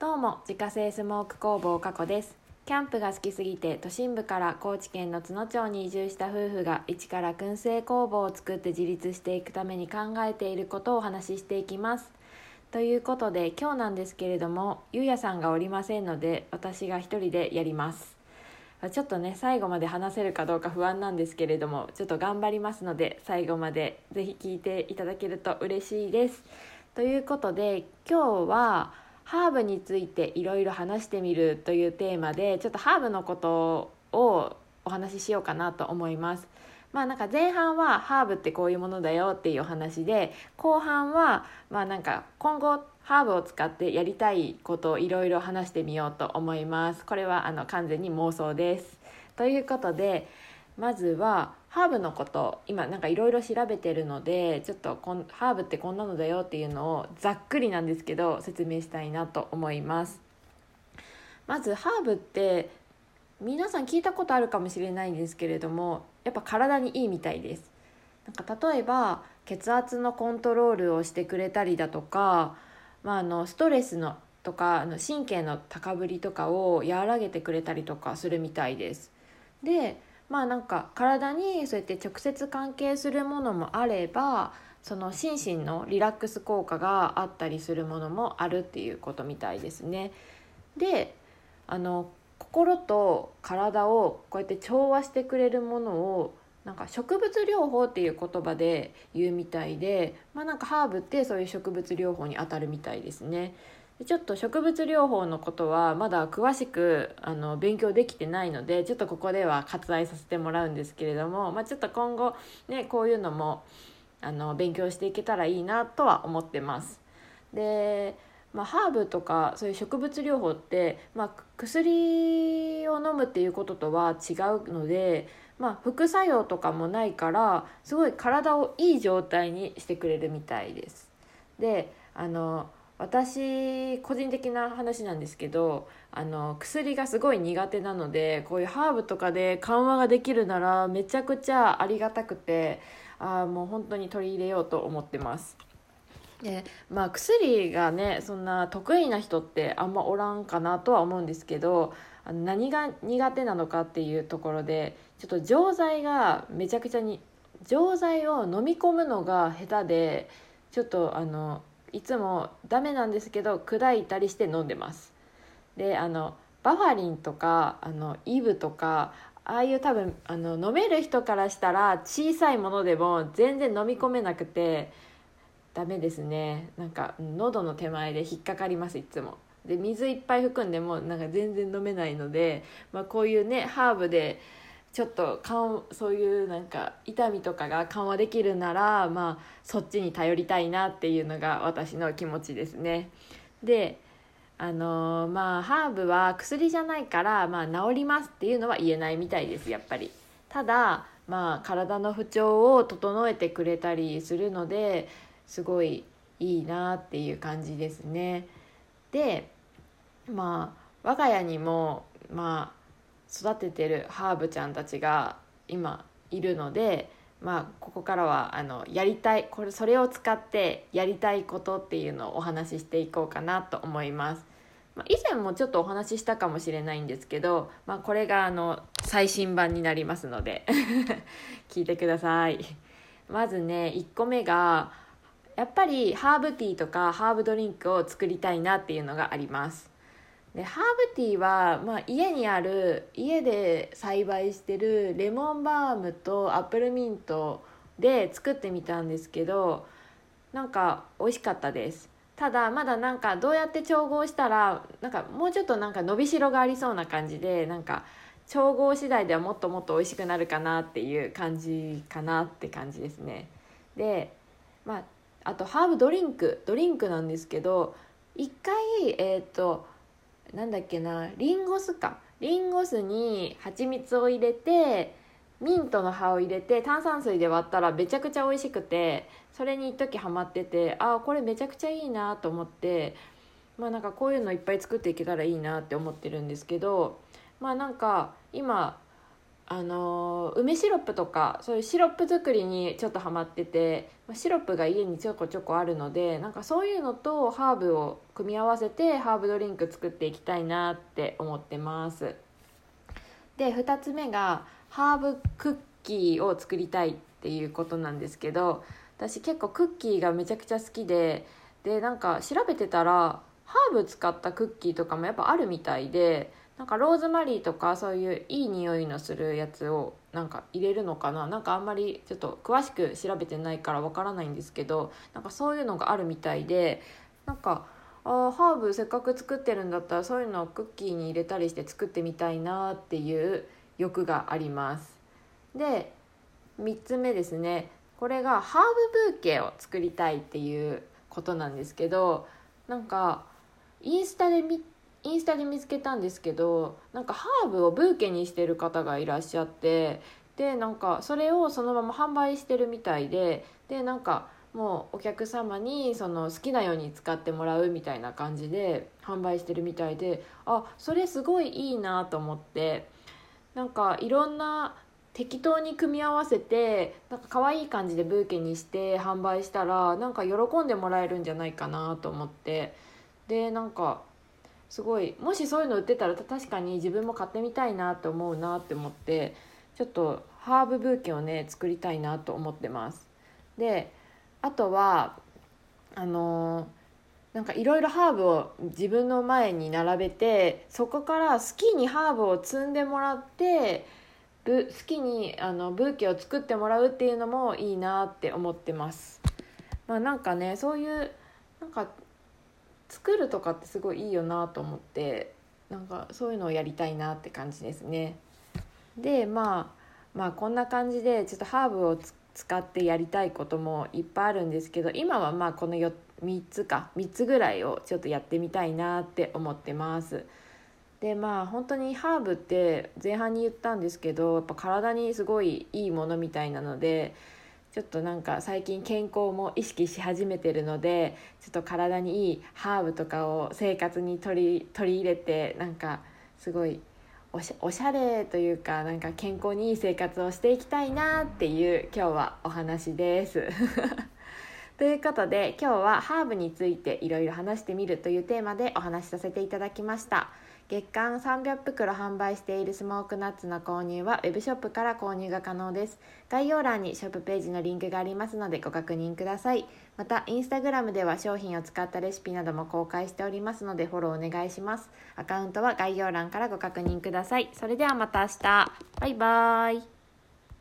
どうも自家製スモーク工房加古です。キャンプが好きすぎて都心部から高知県の津野町に移住した夫婦が一から燻製工房を作って自立していくために考えていることをお話ししていきます。ということで今日なんですけれどもゆうやさんがおりませんので私が一人でやります。ちょっとね最後まで話せるかどうか不安なんですけれどもちょっと頑張りますので最後まで是非聞いていただけると嬉しいです。ということで今日はハーブについていろいろ話してみるというテーマでちょっとハーブのことをお話ししようかなと思います。まあなんか前半はハーブってこういうものだよっていうお話で後半はまあなんか今後ハーブを使ってやりたいことをいろいろ話してみようと思います。これはあの完全に妄想です。ということでまずはハーブのこと今なんかいろいろ調べてるのでちょっとこんハーブってこんなのだよっていうのをざっくりなんですけど説明したいなと思います。まずハーブって皆さん聞いたことあるかもしれないんですけれどもやっぱ体にいいみたいです。なんか例えば血圧のコントロールをしてくれたりだとか、まあ、あのストレスのとかあの神経の高ぶりとかを和らげてくれたりとかするみたいです。でまあなんか体にそうやって直接関係するものもあればその心身のリラックス効果があったりするものもあるっていうことみたいですね。であの心と体をこうやって調和してくれるものをなんか植物療法っていう言葉で言うみたいで、まあ、なんかハーブってそういう植物療法にあたるみたいですね。ちょっと植物療法のことはまだ詳しくあの勉強できてないのでちょっとここでは割愛させてもらうんですけれども、まあ、ちょっと今後ねこういうのもあの勉強していけたらいいなとは思ってます。でまあ、ハーブとかそういう植物療法って、まあ、薬を飲むっていうこととは違うので、まあ、副作用とかもないからすごい体をいい状態にしてくれるみたいです。であの私個人的な話なんですけどあの薬がすごい苦手なのでこういうハーブとかで緩和ができるならめちゃくちゃありがたくてあもう本当に取り入れようと思ってます。でまあ薬がねそんな得意な人ってあんまおらんかなとは思うんですけど何が苦手なのかっていうところでちょっと錠剤がめちゃくちゃに錠剤を飲み込むのが下手でちょっとあのいつもダメなんですけど砕いたりして飲んでます。であのバファリンとかあのイブとかああいう多分あの飲める人からしたら小さいものでも全然飲み込めなくてダメですね。なんか喉の手前で引っかかりますいつも。で水いっぱい含んでもなんか全然飲めないので、まあ、こういうねハーブでちょっとそういうなんか痛みとかが緩和できるならまあそっちに頼りたいなっていうのが私の気持ちですね。であのー、まあハーブは薬じゃないから、まあ、治りますっていうのは言えないみたいですやっぱり。ただまあ体の不調を整えてくれたりするのですごいいいなっていう感じですね。でまあ我が家にもまあ育ててるハーブちゃんたちが今いるのでまあここからはあのやりたいこれそれを使ってやりたいことっていうのをお話ししていこうかなと思います。まあ、以前もちょっとお話ししたかもしれないんですけど、まあ、これがあの最新版になりますので 聞いてください。まずね1個目がやっぱりハーブティーとかハーブドリンクを作りたいなっていうのがあります。でハーブティーは、まあ、家にある家で栽培してるレモンバームとアップルミントで作ってみたんですけどなんか美味しかったです。ただまだなんかどうやって調合したらなんかもうちょっとなんか伸びしろがありそうな感じでなんか調合次第ではもっともっと美味しくなるかなっていう感じかなって感じですね。でまああとハーブドリンクドリンクなんですけど一回えっ、ー、となんだっけなリンゴ酢か。リンゴ酢に蜂蜜を入れてミントの葉を入れて炭酸水で割ったらめちゃくちゃ美味しくてそれに一時ハマっててああこれめちゃくちゃいいなと思ってまあなんかこういうのいっぱい作っていけたらいいなって思ってるんですけどまあなんか今あの梅シロップとかそういうシロップ作りにちょっとハマっててシロップが家にちょこちょこあるのでなんかそういうのとハーブを組み合わせてハーブドリンク作っていきたいなって思ってます。で2つ目がハーブクッキーを作りたいっていうことなんですけど私結構クッキーがめちゃくちゃ好きででなんか調べてたらハーブ使ったクッキーとかもやっぱあるみたいでなんかローズマリーとかそういういい匂いのするやつをなんか入れるのかな？なんかあんまりちょっと詳しく調べてないからわからないんですけどなんかそういうのがあるみたいでなんかあハーブせっかく作ってるんだったらそういうのをクッキーに入れたりして作ってみたいなっていう欲があります。で3つ目ですね。これがハーブブーケを作りたいっていうことなんですけどなんかインスタで見インスタで見つけたんですけどなんかハーブをブーケにしてる方がいらっしゃってでなんかそれをそのまま販売してるみたいででなんかもうお客様にその好きなように使ってもらうみたいな感じで販売してるみたいであそれすごいいいなと思ってなんかいろんな適当に組み合わせてなんか可愛い感じでブーケにして販売したらなんか喜んでもらえるんじゃないかなと思ってでなんかすごいもしそういうの売ってたら確かに自分も買ってみたいなと思うなって思ってちょっとハーブブーケをね作りたいなと思ってます。であとはあのー、なんかいろいろハーブを自分の前に並べてそこから好きにハーブを摘んでもらって好きにあのブーケを作ってもらうっていうのもいいなって思ってます。まあなんかねそういうなんか作るとかってすごいいいよなと思ってなんかそういうのをやりたいなって感じですね。でまあまあこんな感じでちょっとハーブを使ってやりたいこともいっぱいあるんですけど今はまあこの3つか3つぐらいをちょっとやってみたいなって思ってます。でまあ本当にハーブって前半に言ったんですけどやっぱ体にすごいいいものみたいなのでちょっとなんか最近健康も意識し始めてるのでちょっと体にいいハーブとかを生活に取り取り入れてなんかすごいおしおしゃれというかなんか健康にいい生活をしていきたいなっていう今日はお話です。ということで今日はハーブについていろいろ話してみるというテーマでお話しさせていただきました。月間300袋販売しているスモークナッツの購入は web ショップから購入が可能です。概要欄にショップページのリンクがありますのでご確認ください。またインスタグラムでは商品を使ったレシピなども公開しておりますのでフォローお願いします。アカウントは概要欄からご確認ください。それではまた明日。バイバーイ。